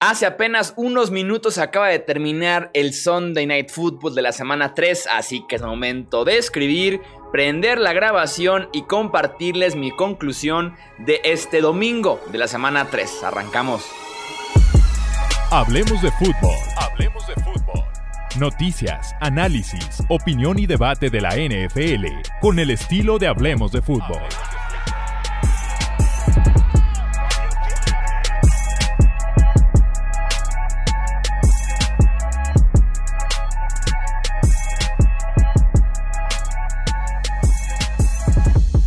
Hace apenas unos minutos acaba de terminar el Sunday Night Football de la semana 3, así que es momento de escribir, prender la grabación y compartirles mi conclusión de este domingo de la semana 3. Arrancamos. Hablemos de fútbol. Hablemos de fútbol. Noticias, análisis, opinión y debate de la NFL con el estilo de Hablemos de fútbol.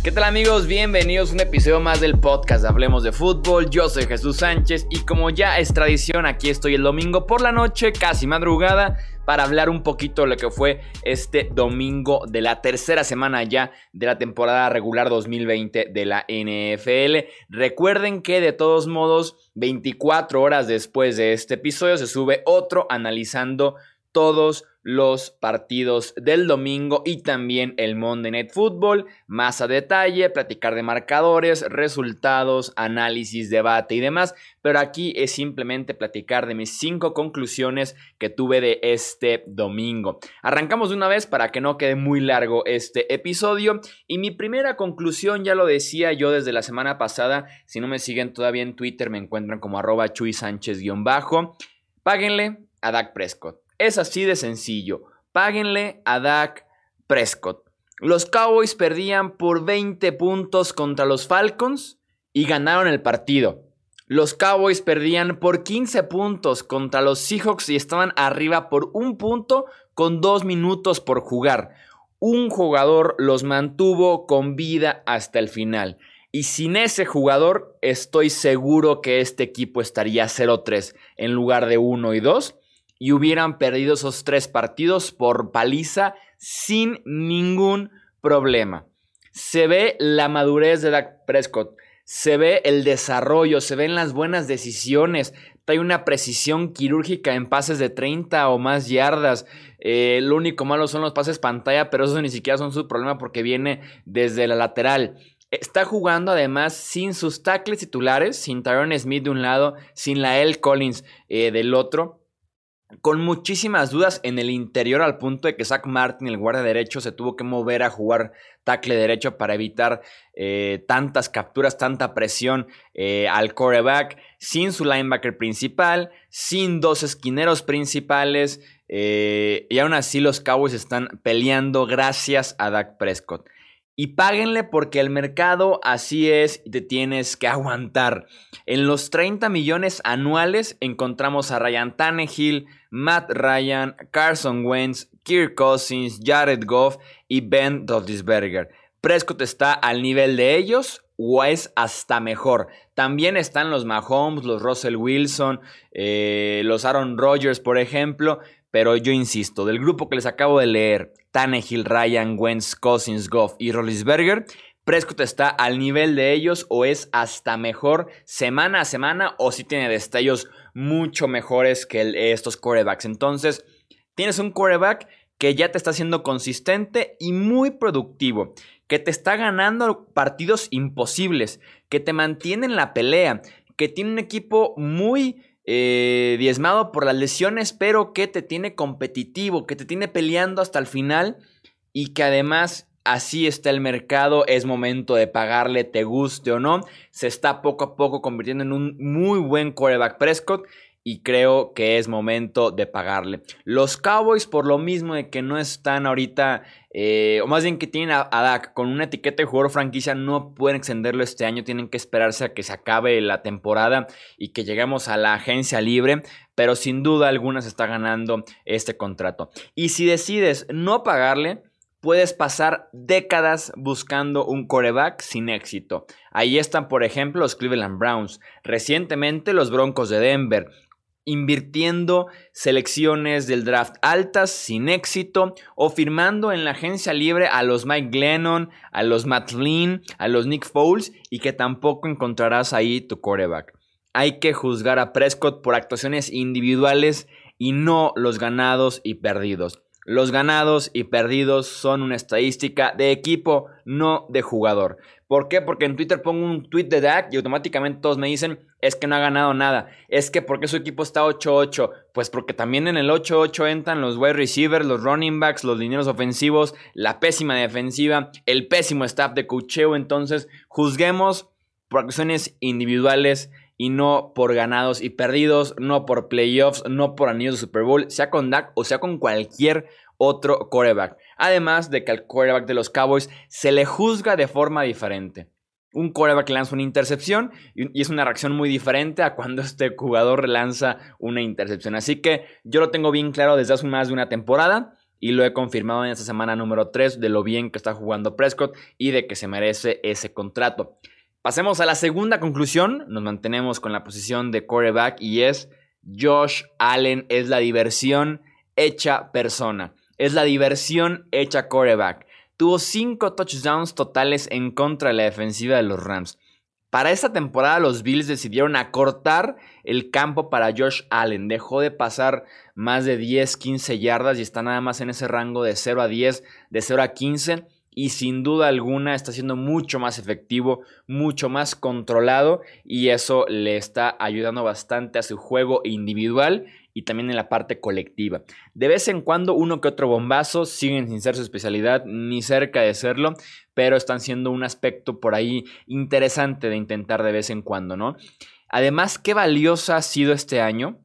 ¿Qué tal amigos? Bienvenidos a un episodio más del podcast Hablemos de Fútbol. Yo soy Jesús Sánchez y como ya es tradición, aquí estoy el domingo por la noche, casi madrugada, para hablar un poquito de lo que fue este domingo de la tercera semana ya de la temporada regular 2020 de la NFL. Recuerden que de todos modos, 24 horas después de este episodio se sube otro analizando todos los partidos del domingo y también el Monday Night Football, más a detalle, platicar de marcadores, resultados, análisis, debate y demás, pero aquí es simplemente platicar de mis cinco conclusiones que tuve de este domingo. Arrancamos de una vez para que no quede muy largo este episodio y mi primera conclusión ya lo decía yo desde la semana pasada, si no me siguen todavía en Twitter me encuentran como arroba Chuy Sánchez-bajo, páguenle a Dak Prescott. Es así de sencillo. Páguenle a Dak Prescott. Los Cowboys perdían por 20 puntos contra los Falcons y ganaron el partido. Los Cowboys perdían por 15 puntos contra los Seahawks y estaban arriba por un punto con dos minutos por jugar. Un jugador los mantuvo con vida hasta el final. Y sin ese jugador estoy seguro que este equipo estaría 0-3 en lugar de 1 y 2 y hubieran perdido esos tres partidos por paliza sin ningún problema. Se ve la madurez de Dak Prescott, se ve el desarrollo, se ven las buenas decisiones, hay una precisión quirúrgica en pases de 30 o más yardas. Eh, lo único malo son los pases pantalla, pero eso ni siquiera son su problema porque viene desde la lateral. Está jugando además sin sus tackles titulares, sin Tyron Smith de un lado, sin la L. Collins eh, del otro con muchísimas dudas en el interior al punto de que Zach Martin, el guardia derecho, se tuvo que mover a jugar tackle derecho para evitar eh, tantas capturas, tanta presión eh, al quarterback, sin su linebacker principal, sin dos esquineros principales, eh, y aún así los Cowboys están peleando gracias a Dak Prescott. Y páguenle porque el mercado así es y te tienes que aguantar. En los 30 millones anuales encontramos a Ryan Tannehill, Matt Ryan, Carson Wentz, Kirk Cousins, Jared Goff y Ben Roethlisberger. Prescott está al nivel de ellos o es hasta mejor. También están los Mahomes, los Russell Wilson, eh, los Aaron Rodgers, por ejemplo. Pero yo insisto, del grupo que les acabo de leer, Tannehill, Ryan, Wentz, Cousins, Goff y Rollinsberger, Prescott está al nivel de ellos o es hasta mejor semana a semana o si tiene destellos mucho mejores que estos quarterbacks. Entonces, tienes un quarterback que ya te está siendo consistente y muy productivo, que te está ganando partidos imposibles, que te mantiene en la pelea, que tiene un equipo muy eh, diezmado por las lesiones, pero que te tiene competitivo, que te tiene peleando hasta el final y que además así está el mercado, es momento de pagarle, te guste o no. Se está poco a poco convirtiendo en un muy buen quarterback Prescott y creo que es momento de pagarle. Los Cowboys, por lo mismo de que no están ahorita, eh, o más bien que tienen a, Dak con una etiqueta de jugador franquicia, no pueden extenderlo este año, tienen que esperarse a que se acabe la temporada y que lleguemos a la agencia libre, pero sin duda alguna se está ganando este contrato. Y si decides no pagarle, puedes pasar décadas buscando un coreback sin éxito. Ahí están, por ejemplo, los Cleveland Browns, recientemente los Broncos de Denver, invirtiendo selecciones del draft altas sin éxito o firmando en la agencia libre a los Mike Glennon, a los Matt Flynn, a los Nick Foles y que tampoco encontrarás ahí tu quarterback. Hay que juzgar a Prescott por actuaciones individuales y no los ganados y perdidos. Los ganados y perdidos son una estadística de equipo, no de jugador. ¿Por qué? Porque en Twitter pongo un tweet de Dak y automáticamente todos me dicen, es que no ha ganado nada. Es que porque su equipo está 8-8. Pues porque también en el 8-8 entran los wide receivers, los running backs, los dineros ofensivos, la pésima defensiva, el pésimo staff de cocheo. Entonces, juzguemos por acciones individuales y no por ganados y perdidos, no por playoffs, no por anillos de Super Bowl, sea con Dak o sea con cualquier otro quarterback. Además de que al quarterback de los Cowboys se le juzga de forma diferente. Un quarterback lanza una intercepción y es una reacción muy diferente a cuando este jugador lanza una intercepción. Así que yo lo tengo bien claro desde hace más de una temporada y lo he confirmado en esta semana número 3 de lo bien que está jugando Prescott y de que se merece ese contrato. Pasemos a la segunda conclusión. Nos mantenemos con la posición de quarterback y es Josh Allen es la diversión hecha persona. Es la diversión hecha quarterback. Tuvo 5 touchdowns totales en contra de la defensiva de los Rams. Para esta temporada los Bills decidieron acortar el campo para Josh Allen. Dejó de pasar más de 10, 15 yardas y está nada más en ese rango de 0 a 10, de 0 a 15 y sin duda alguna está siendo mucho más efectivo, mucho más controlado y eso le está ayudando bastante a su juego individual y también en la parte colectiva. De vez en cuando uno que otro bombazo siguen sin ser su especialidad ni cerca de serlo, pero están siendo un aspecto por ahí interesante de intentar de vez en cuando, ¿no? Además, qué valiosa ha sido este año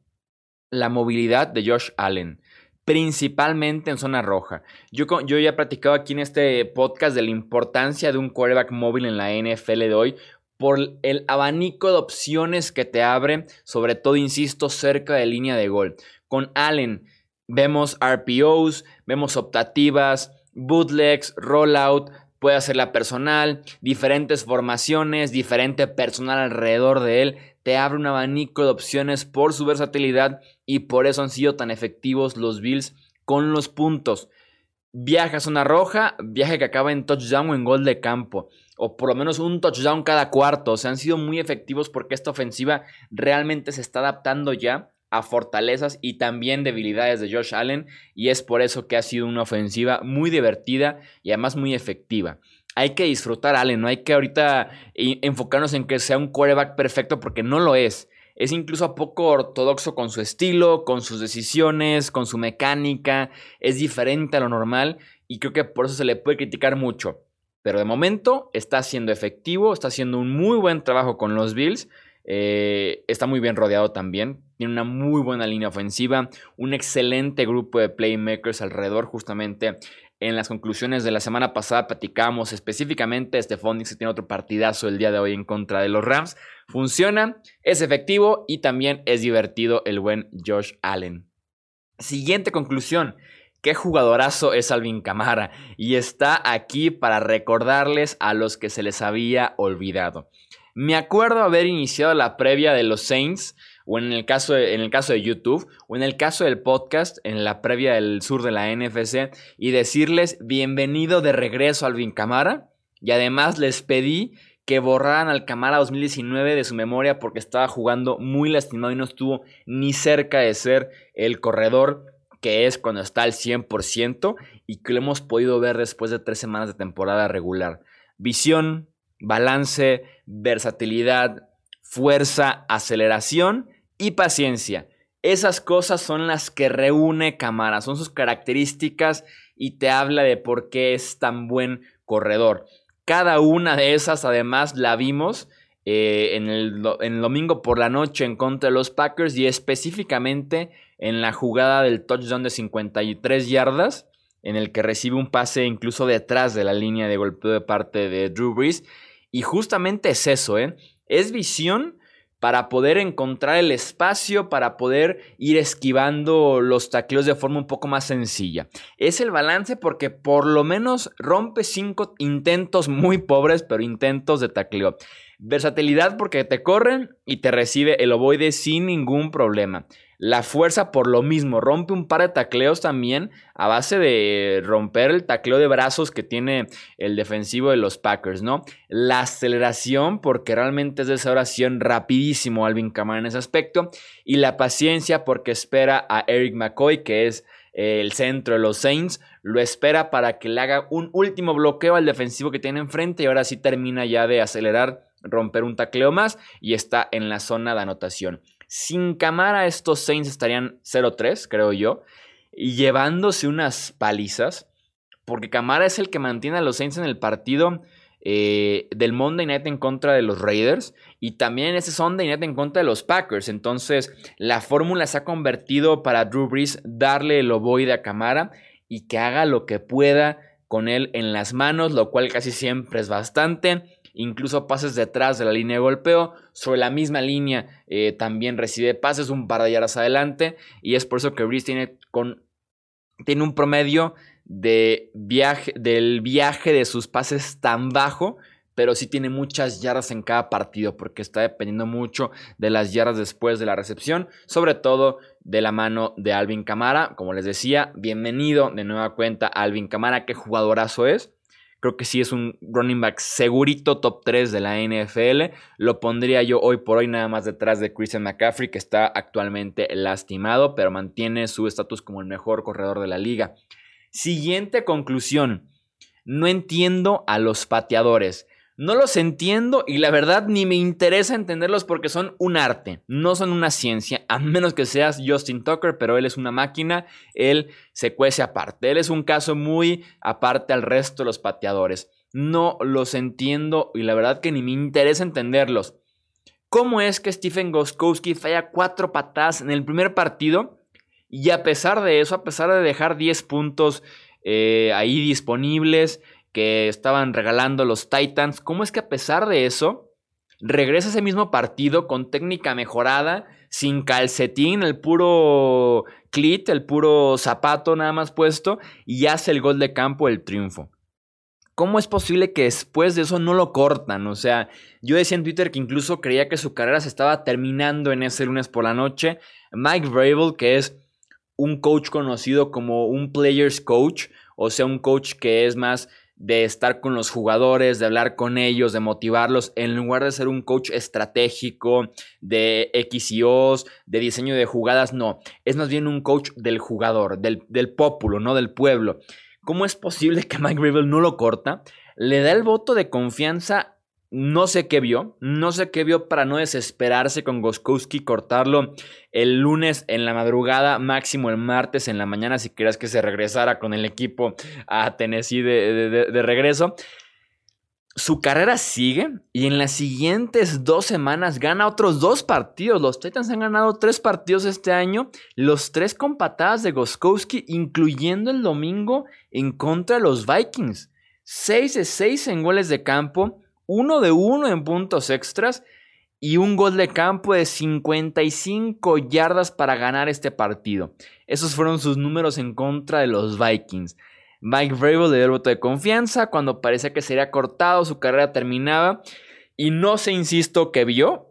la movilidad de Josh Allen principalmente en zona roja. Yo, yo ya he platicado aquí en este podcast de la importancia de un quarterback móvil en la NFL de hoy por el abanico de opciones que te abre, sobre todo, insisto, cerca de línea de gol. Con Allen vemos RPOs, vemos optativas, bootlegs, rollout, puede hacerla personal, diferentes formaciones, diferente personal alrededor de él te abre un abanico de opciones por su versatilidad y por eso han sido tan efectivos los Bills con los puntos. Viaja a zona roja, viaje que acaba en touchdown o en gol de campo, o por lo menos un touchdown cada cuarto. O sea, han sido muy efectivos porque esta ofensiva realmente se está adaptando ya a fortalezas y también debilidades de Josh Allen y es por eso que ha sido una ofensiva muy divertida y además muy efectiva hay que disfrutar Allen, no hay que ahorita enfocarnos en que sea un quarterback perfecto porque no lo es. Es incluso poco ortodoxo con su estilo, con sus decisiones, con su mecánica, es diferente a lo normal y creo que por eso se le puede criticar mucho. Pero de momento está siendo efectivo, está haciendo un muy buen trabajo con los Bills, eh, está muy bien rodeado también, tiene una muy buena línea ofensiva, un excelente grupo de playmakers alrededor justamente en las conclusiones de la semana pasada platicamos específicamente Stephonix que tiene otro partidazo el día de hoy en contra de los Rams. Funciona, es efectivo y también es divertido el buen Josh Allen. Siguiente conclusión. Qué jugadorazo es Alvin Camara y está aquí para recordarles a los que se les había olvidado. Me acuerdo haber iniciado la previa de los Saints o en el caso de, en el caso de YouTube, o en el caso del podcast, en la previa del sur de la NFC, y decirles bienvenido de regreso al Alvin Camara. Y además les pedí que borraran al Camara 2019 de su memoria porque estaba jugando muy lastimado y no estuvo ni cerca de ser el corredor que es cuando está al 100% y que lo hemos podido ver después de tres semanas de temporada regular. Visión, balance, versatilidad, fuerza, aceleración y paciencia. Esas cosas son las que reúne Camara, son sus características y te habla de por qué es tan buen corredor. Cada una de esas además la vimos eh, en, el, domingo por la noche en contra de los Packers y específicamente en la jugada del touchdown de 53 yardas, en el que recibe un pase incluso detrás de la línea de golpeo de parte de Drew Brees. Y justamente es eso, ¿eh? Es visión para poder encontrar el espacio, para poder ir esquivando los tacleos de forma un poco más sencilla. Es el balance porque por lo menos rompe cinco intentos muy pobres, pero intentos de tacleo. Versatilidad porque te corren y te recibe el ovoide sin ningún problema. La fuerza por lo mismo, rompe un par de tacleos también a base de romper el tacleo de brazos que tiene el defensivo de los Packers, ¿no? La aceleración, porque realmente es de esa oración rapidísimo Alvin Kamara en ese aspecto. Y la paciencia, porque espera a Eric McCoy, que es el centro de los Saints, lo espera para que le haga un último bloqueo al defensivo que tiene enfrente y ahora sí termina ya de acelerar, romper un tacleo más y está en la zona de anotación. Sin Camara estos Saints estarían 0-3, creo yo, y llevándose unas palizas, porque Camara es el que mantiene a los Saints en el partido eh, del Monday Night en contra de los Raiders y también ese Sunday Night en contra de los Packers. Entonces, la fórmula se ha convertido para Drew Brees darle el ovoide a Camara y que haga lo que pueda con él en las manos, lo cual casi siempre es bastante. Incluso pases detrás de la línea de golpeo, sobre la misma línea eh, también recibe pases un par de yardas adelante. Y es por eso que Brees tiene, con, tiene un promedio de viaje, del viaje de sus pases tan bajo, pero sí tiene muchas yardas en cada partido porque está dependiendo mucho de las yardas después de la recepción, sobre todo de la mano de Alvin Camara. Como les decía, bienvenido de nueva cuenta Alvin Camara, qué jugadorazo es. Creo que sí es un running back segurito top 3 de la NFL. Lo pondría yo hoy por hoy nada más detrás de Christian McCaffrey, que está actualmente lastimado, pero mantiene su estatus como el mejor corredor de la liga. Siguiente conclusión. No entiendo a los pateadores. No los entiendo y la verdad ni me interesa entenderlos porque son un arte, no son una ciencia, a menos que seas Justin Tucker, pero él es una máquina, él se cuece aparte, él es un caso muy aparte al resto de los pateadores. No los entiendo y la verdad que ni me interesa entenderlos. ¿Cómo es que Stephen Goskowski falla cuatro patadas en el primer partido y a pesar de eso, a pesar de dejar 10 puntos eh, ahí disponibles que estaban regalando los Titans, ¿cómo es que a pesar de eso regresa ese mismo partido con técnica mejorada, sin calcetín, el puro clit, el puro zapato nada más puesto y hace el gol de campo, el triunfo? ¿Cómo es posible que después de eso no lo cortan? O sea, yo decía en Twitter que incluso creía que su carrera se estaba terminando en ese lunes por la noche. Mike Vrabel, que es un coach conocido como un players coach, o sea, un coach que es más de estar con los jugadores, de hablar con ellos, de motivarlos, en lugar de ser un coach estratégico de X y O's, de diseño de jugadas, no, es más bien un coach del jugador, del, del pópulo, no del pueblo. ¿Cómo es posible que Mike Rivel no lo corta? Le da el voto de confianza no sé qué vio, no sé qué vio para no desesperarse con Goskowski, cortarlo el lunes en la madrugada, máximo el martes en la mañana, si querías que se regresara con el equipo a Tennessee de, regreso. Su carrera sigue y en las siguientes dos semanas gana otros dos partidos. Los Titans han ganado tres partidos este año, los tres con patadas de Goskowski, incluyendo el domingo en contra de los Vikings. 6 de 6 en goles de campo uno de uno en puntos extras y un gol de campo de 55 yardas para ganar este partido. Esos fueron sus números en contra de los Vikings. Mike Vrabel le dio el voto de confianza cuando parecía que sería cortado, su carrera terminaba y no se insisto que vio,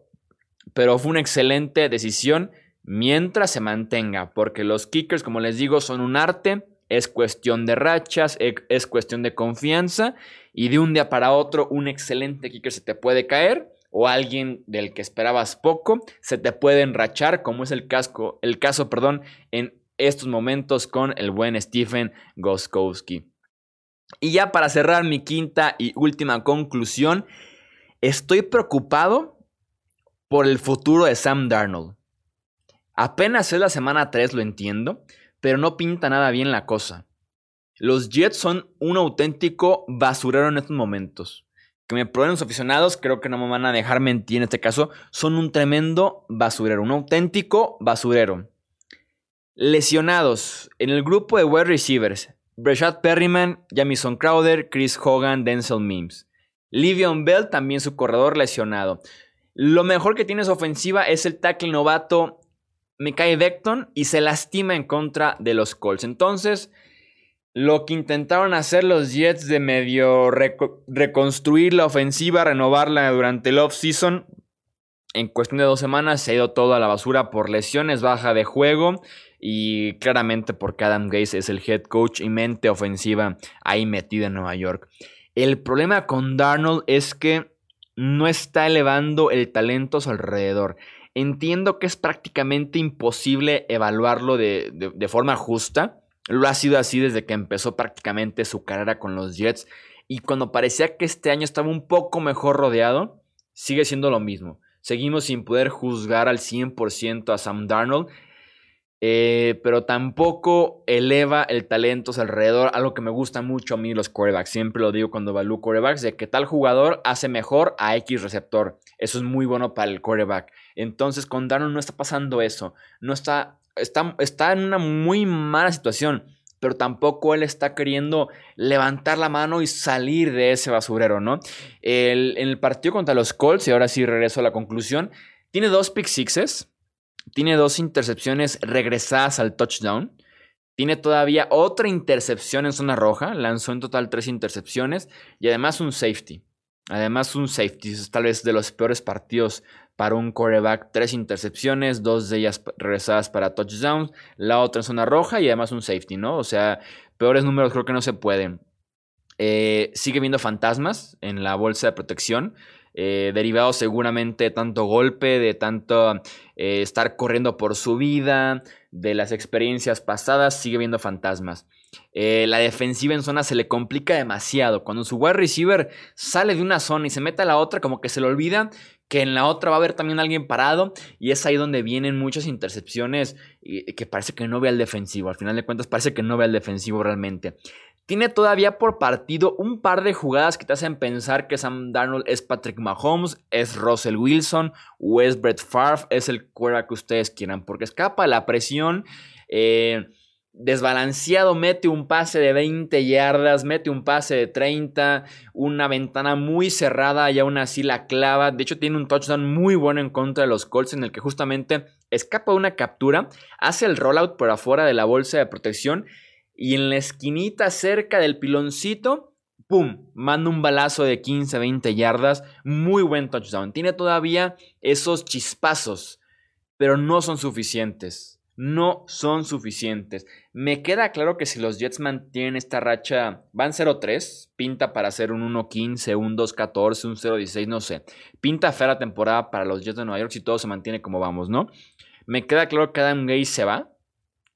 pero fue una excelente decisión mientras se mantenga, porque los kickers, como les digo, son un arte es cuestión de rachas, e, es cuestión de confianza y de un día para otro un excelente kicker se te puede caer o alguien del que esperabas poco se te puede enrachar, como es el, casco, el caso perdón, en estos momentos con el buen Stephen Goskowski. Y ya para cerrar mi quinta y última conclusión, estoy preocupado por el futuro de Sam Darnold. Apenas es la semana 3, lo entiendo, pero no pinta nada bien la cosa. Los Jets son un auténtico basurero en estos momentos. Que me prueben los aficionados, creo que no me van a dejar mentir en este caso, son un tremendo basurero, un auténtico basurero. Lesionados en el grupo de wide receivers, Breshad Perryman, Jamison Crowder, Chris Hogan, Denzel Mims. Livion Bell, también su corredor lesionado. Lo mejor que tiene su ofensiva es el tackle novato me cae Beckton y se lastima en contra de los Colts. Entonces, lo que intentaron hacer los Jets de medio reconstruir la ofensiva, renovarla durante el off-season, en cuestión de dos semanas se ha ido todo a la basura por lesiones, baja de juego y claramente porque Adam Gaze es el head coach y mente ofensiva ahí metida en Nueva York. El problema con Darnold es que no está elevando el talento a su alrededor. Entiendo que es prácticamente imposible evaluarlo de, forma justa. Lo ha sido así desde que empezó prácticamente su carrera con los Jets. Y cuando parecía que este año estaba un poco mejor rodeado, sigue siendo lo mismo. Seguimos sin poder juzgar al 100% a Sam Darnold. Eh, pero tampoco eleva el talento alrededor, algo que me gusta mucho a mí los quarterbacks. Siempre lo digo cuando evalúo quarterbacks, de que tal jugador hace mejor a X receptor. Eso es muy bueno para el quarterback. Entonces con Darnold no está pasando eso. No está, está, está en una muy mala situación pero tampoco él está queriendo levantar la mano y salir de ese basurero, ¿no? en el partido contra los Colts, y ahora sí regreso a la conclusión, tiene dos pick sixes, tiene dos intercepciones regresadas al touchdown. Tiene todavía otra intercepción en zona roja. Lanzó en total tres intercepciones. Y además un safety. Además un safety. Tal vez de los peores partidos para un quarterback. Tres intercepciones, dos de ellas regresadas para touchdowns. La otra en zona roja y además un safety, ¿no? O sea, peores números creo que no se pueden. Eh, sigue viendo fantasmas en la bolsa de protección. Eh, derivado seguramente de tanto golpe, de tanto eh, estar corriendo por su vida, de las experiencias pasadas, sigue viendo fantasmas. Eh, la defensiva en zona se le complica demasiado. Cuando su wide receiver sale de una zona y se mete a la otra, como que se le olvida que en la otra va a haber también alguien parado y es ahí donde vienen muchas intercepciones que parece que no ve al defensivo. Al final de cuentas parece que no ve al defensivo realmente. Tiene todavía por partido un par de jugadas que te hacen pensar que Sam Darnold es Patrick Mahomes, es Russell Wilson o es Brett Favre, es el cuera que ustedes quieran, porque escapa la presión. Eh, desbalanceado, mete un pase de 20 yardas, mete un pase de 30, una ventana muy cerrada y aún así la clava. De hecho, tiene un touchdown muy bueno en contra de los Colts en el que justamente escapa una captura, hace el rollout por afuera de la bolsa de protección y en la esquinita cerca del piloncito, ¡pum! Manda un balazo de 15, 20 yardas. Muy buen touchdown. Tiene todavía esos chispazos, pero no son suficientes. No son suficientes. Me queda claro que si los Jets mantienen esta racha, van 0-3, pinta para hacer un 1-15, un 2-14, un 0-16, no sé. Pinta fea la temporada para los Jets de Nueva York si todo se mantiene como vamos, ¿no? Me queda claro que Adam Gay se va.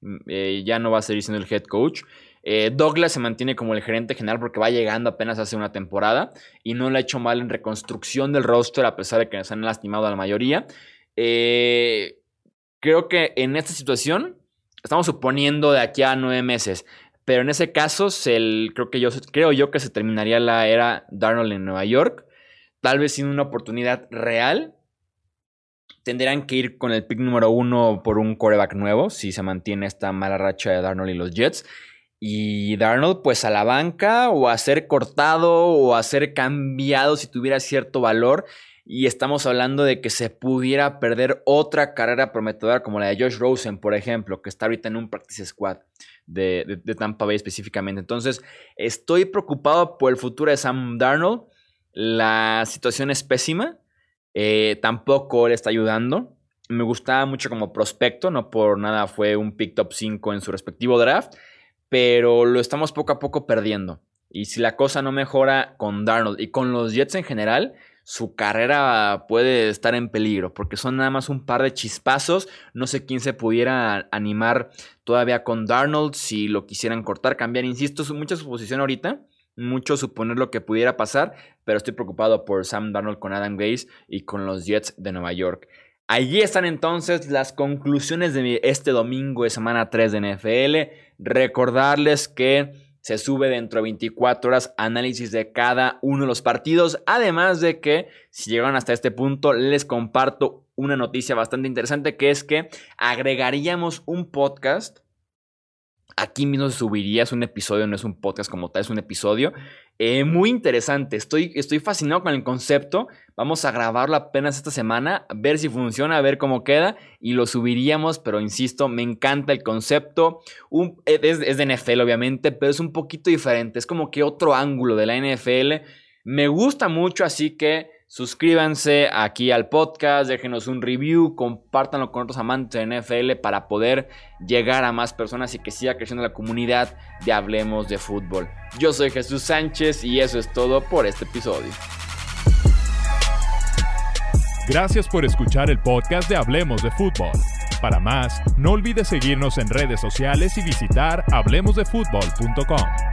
Mm, eh, ya no va a seguir siendo el head coach. Eh, Douglas se mantiene como el gerente general porque va llegando apenas hace una temporada y no le ha hecho mal en reconstrucción del roster a pesar de que se han lastimado a la mayoría. Eh, creo que en esta situación estamos suponiendo de aquí a nueve meses, pero en ese caso creo, que yo, creo yo que se terminaría la era Darnold en Nueva York, tal vez sin una oportunidad real tendrán que ir con el pick número uno por un coreback nuevo, si se mantiene esta mala racha de Darnold y los Jets. Y Darnold, pues a la banca, o a ser cortado, o a ser cambiado si tuviera cierto valor. Y estamos hablando de que se pudiera perder otra carrera prometedora como la de Josh Rosen, por ejemplo, que está ahorita en un practice squad de, de Tampa Bay específicamente. Entonces, estoy preocupado por el futuro de Sam Darnold. La situación es pésima. Eh, tampoco le está ayudando. Me gustaba mucho como prospecto, no por nada fue un pick top 5 en su respectivo draft, pero lo estamos poco a poco perdiendo. Y si la cosa no mejora con Darnold y con los Jets en general, su carrera puede estar en peligro, porque son nada más un par de chispazos. No sé quién se pudiera animar todavía con Darnold si lo quisieran cortar, cambiar. Insisto, mucha suposición ahorita mucho suponer lo que pudiera pasar, pero estoy preocupado por Sam Darnold con Adam Gaze y con los Jets de Nueva York. Allí están entonces las conclusiones de este domingo de semana 3 de NFL. Recordarles que se sube dentro de 24 horas análisis de cada uno de los partidos. Además de que, si llegan hasta este punto, les comparto una noticia bastante interesante que es que agregaríamos un podcast Aquí mismo se subiría, es un episodio, no es un podcast como tal, es un episodio. Eh, muy interesante, estoy, estoy fascinado con el concepto. Vamos a grabarlo apenas esta semana, ver si funciona, a ver cómo queda y lo subiríamos, pero insisto, me encanta el concepto. es, es de NFL obviamente, pero es un poquito diferente, es como que otro ángulo de la NFL. Me gusta mucho, así que Suscríbanse aquí al podcast, déjenos un review, compártanlo con otros amantes de NFL para poder llegar a más personas y que siga creciendo la comunidad de Hablemos de Fútbol. Yo soy Jesús Sánchez y eso es todo por este episodio. Gracias por escuchar el podcast de Hablemos de Fútbol. Para más, no olvides seguirnos en redes sociales y visitar hablemosdefutbol.com.